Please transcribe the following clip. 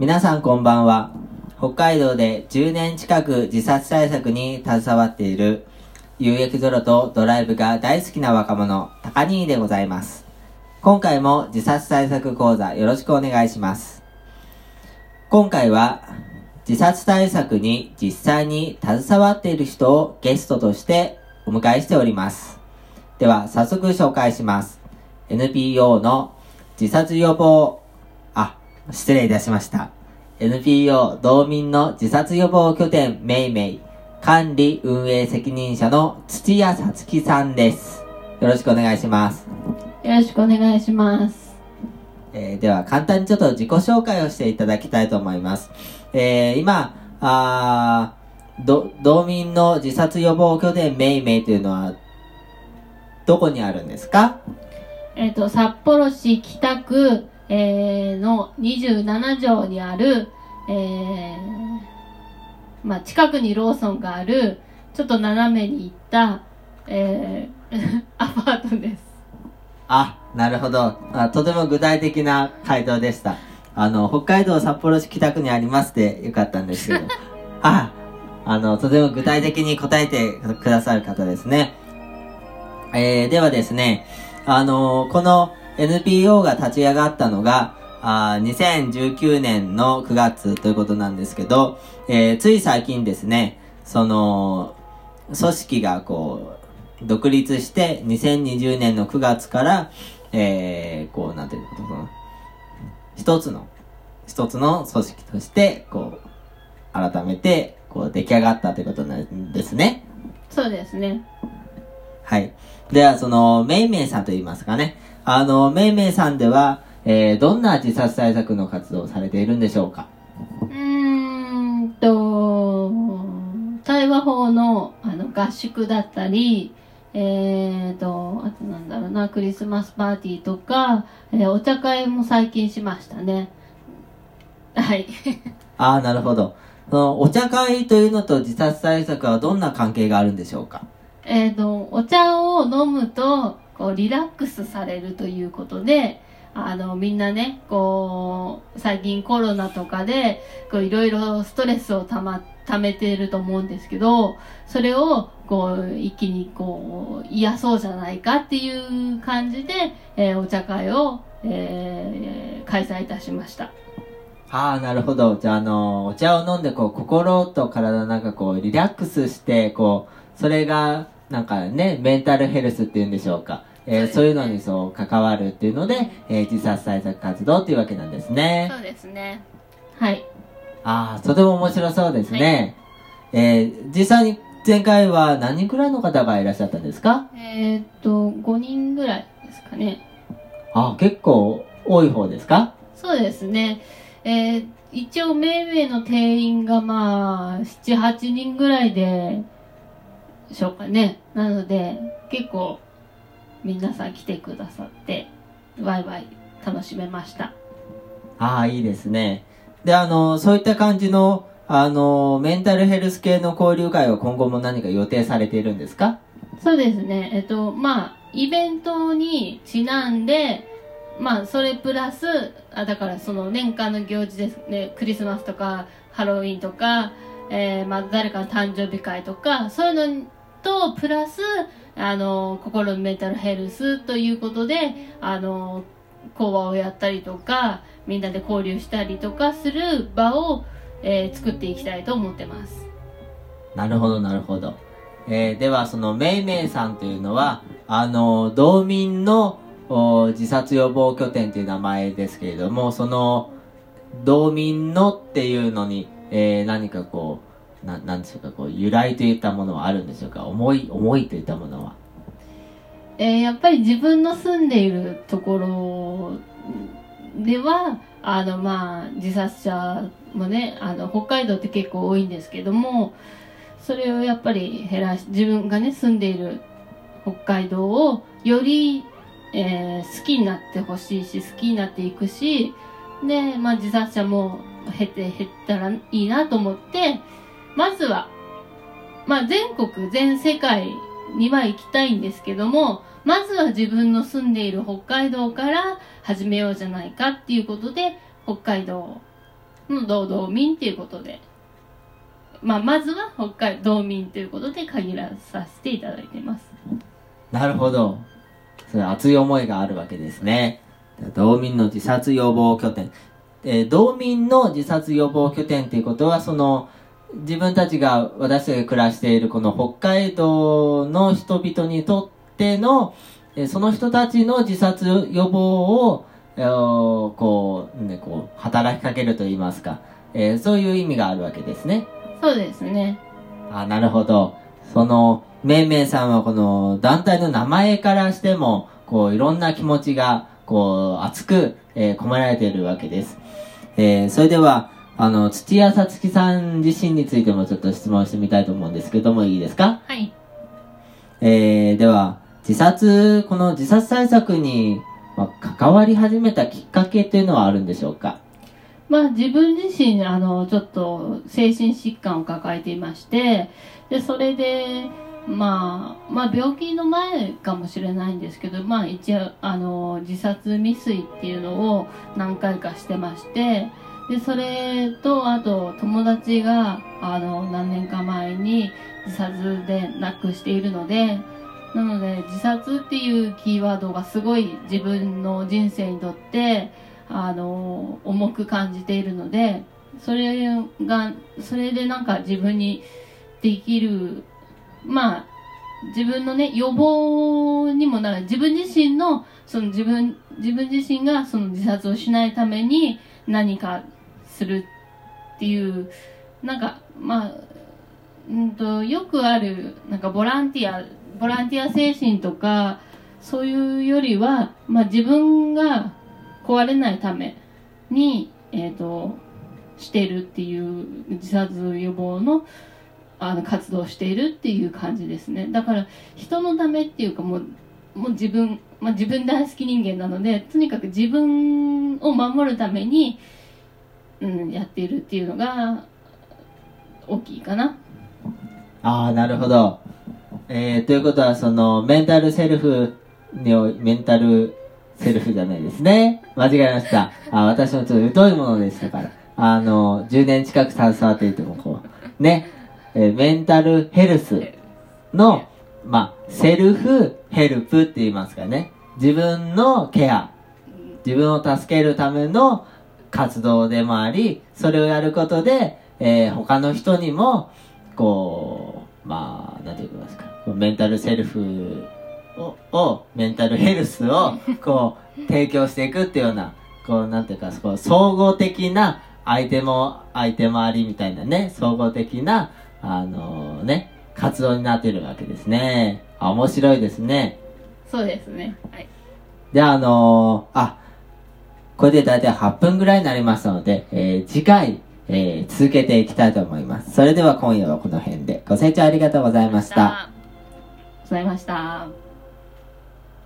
皆さんこんばんは。北海道で10年近く自殺対策に携わっている有益ゾロとドライブが大好きな若者、高兄でございます。今回も自殺対策講座よろしくお願いします。今回は自殺対策に実際に携わっている人をゲストとしてお迎えしております。では早速紹介します。NPO の自殺予防、失礼いたしました。NPO 道民の自殺予防拠点めいめい管理運営責任者の土屋さつきさんです。よろしくお願いします。よろしくお願いします。えーでは簡単にちょっと自己紹介をしていただきたいと思います。えー今、あーど、道民の自殺予防拠点めいめいというのは、どこにあるんですか？えっ、と、札幌市北区、えーの27条にある、えーまあ、近くにローソンがある、ちょっと斜めに行った、えー アパートです。あ、なるほどあ。とても具体的な回答でした。あの、北海道札幌市北区にありますでよかったんですけど。あ、あの、とても具体的に答えてくださる方ですね。えー、ではですね、あのこの NPO が立ち上がったのが、あー2019年の9月ということなんですけど、えーつい最近ですね、その、組織がこう、独立して、2020年の9月から、えー、こう、なんていうのかな、一つの、一つの組織として、こう、改めて、こう、出来上がったということなんですね。そうですね。はい。では、その、めいめいさんと言いますかね。あの、めいめいさんでは、えー、どんな自殺対策の活動をされているんでしょうか？うーんと、対話法のあの合宿だったり、えーと、あとなんだろうな、クリスマスパーティーとか、えーお茶会も最近しましたね。はい。ああ、なるほど。その、お茶会というのと自殺対策はどんな関係があるんでしょうか？えっと、お茶を飲むと、こう、リラックスされるということで、あの、みんなね、こう、最近コロナとかで、こう、いろいろストレスをたま、溜めていると思うんですけど、それを、こう、一気にこう、癒そうじゃないかっていう感じで、えーお茶会を、えー開催いたしました。ああ、なるほど。じゃあ、あの、お茶を飲んで、こう、心と体なんかこう、リラックスして、こう、それが、なんかね、メンタルヘルスっていうんでしょうか。えーそうういうのにそう、関わるっていうので、えー自殺対策活動っていうわけなんですね。そうですね。はい。ああ、とても面白そうですね。えー実際に前回は何人くらいの方がいらっしゃったんですか？えーっと、5人ぐらいですかね。あ結構多い方ですか？そうですね。えー一応、めいめいの定員がまあ、7、8人ぐらいで、しょうかね。なので、結構、皆さん来てくださって、ワイワイ楽しめました。ああ、いいですね。で、あの、そういった感じの、あの、メンタルヘルス系の交流会は今後も何か予定されているんですか？そうですね。えっと、まあ、イベントにちなんで、まあ、それプラス、あ、だからその年間の行事ですね、クリスマスとか、ハロウィンとか、えー、まあ、誰かの誕生日会とか、そういうのと、プラス、あの、心のメンタルヘルスということで、あの、講話をやったりとか、みんなで交流したりとかする場を、えー作っていきたいと思ってます。なるほど、なるほど。えーでは、その、めいめいさんというのは、あの、道民の自殺予防拠点という名前ですけれども、その、道民のっていうのに、えー何かこう、ななんでしょうか、こう、由来といったものはあるんでしょうか？思い、思いといったものは。えーやっぱり自分の住んでいるところでは、あの、まあ、自殺者もね、あの、北海道って結構多いんですけども、それをやっぱり減らし、自分がね、住んでいる北海道をより、えー好きになってほしいし、好きになっていくし、で、まあ、自殺者も減って減ったらいいなと思って、まずは、まあ、全国、全世界には行きたいんですけども、まずは自分の住んでいる北海道から始めようじゃないかっていうことで、北海道の道道民っていうことで、まあ、まずは北海道民ということで限らさせていただいてます。なるほど。それ熱い思いがあるわけですね。道民の自殺予防拠点。えー、道民の自殺予防拠点っていうことは、その、自分たちが、私たちが暮らしているこの北海道の人々にとっての、えー、その人たちの自殺予防を、えー、こう、ね、こう、働きかけると言いますか、えー、そういう意味があるわけですね。そうですね。あ、なるほど。その、めいめいさんはこの団体の名前からしても、こう、いろんな気持ちが、こう、熱く、えー、込められているわけです。えー、それでは、あの、土屋さつきさん自身についてもちょっと質問してみたいと思うんですけども、いいですか？はい。えー、では、自殺、この自殺対策に、まあ、関わり始めたきっかけというのはあるんでしょうか？まあ自分自身、あの、ちょっと精神疾患を抱えていまして、で、それで、まあ、まあ病気の前かもしれないんですけど、まあ一応、あの、自殺未遂っていうのを何回かしてまして、で、それと、あと、友達が、あの、何年か前に自殺で亡くしているので、なので、自殺っていうキーワードがすごい自分の人生にとって、あの、重く感じているので、それが、それでなんか自分にできる、まあ、自分のね、予防にもなる。自分自身の、その自分、自分自身がその自殺をしないために何かするっていう、なんか、まあ、うんと、よくある、なんかボランティア、ボランティア精神とか、そういうよりは、まあ自分が壊れないために、えっ、ー、と、してるっていう自殺予防のあの活動しているっていう感じですね。だから人のためっていうかもう、もう自分、まあ自分大好き人間なので、とにかく自分を守るために、うん、やっているっていうのが大きいかな。ああ、なるほど。えー、ということは、その、メンタルセルフにお、メンタルセルフじゃないですね。間違えました。あ私もちょっと疎いものでしたから。あの、10年近く携わっていても、こう、ね、えー、メンタルヘルスの、まあ、セルフヘルプって言いますかね。自分のケア、自分を助けるための活動でもあり、それをやることで、えー、他の人にも、こう、まあ、なんて言いますか、メンタルセルフを、をメンタルヘルスを、こう、提供していくっていうような、こう、なんていうか、こう総合的な相手も、相手もありみたいなね、総合的な、あのー、ね、活動になってるわけですね。あ、面白いですね。そうですね。はい。じゃあ、あのー、あ、これで大体8分ぐらいになりますので、えー、次回、えー、続けていきたいと思います。それでは今夜はこの辺で。ご清聴ありがとうございました。ございました。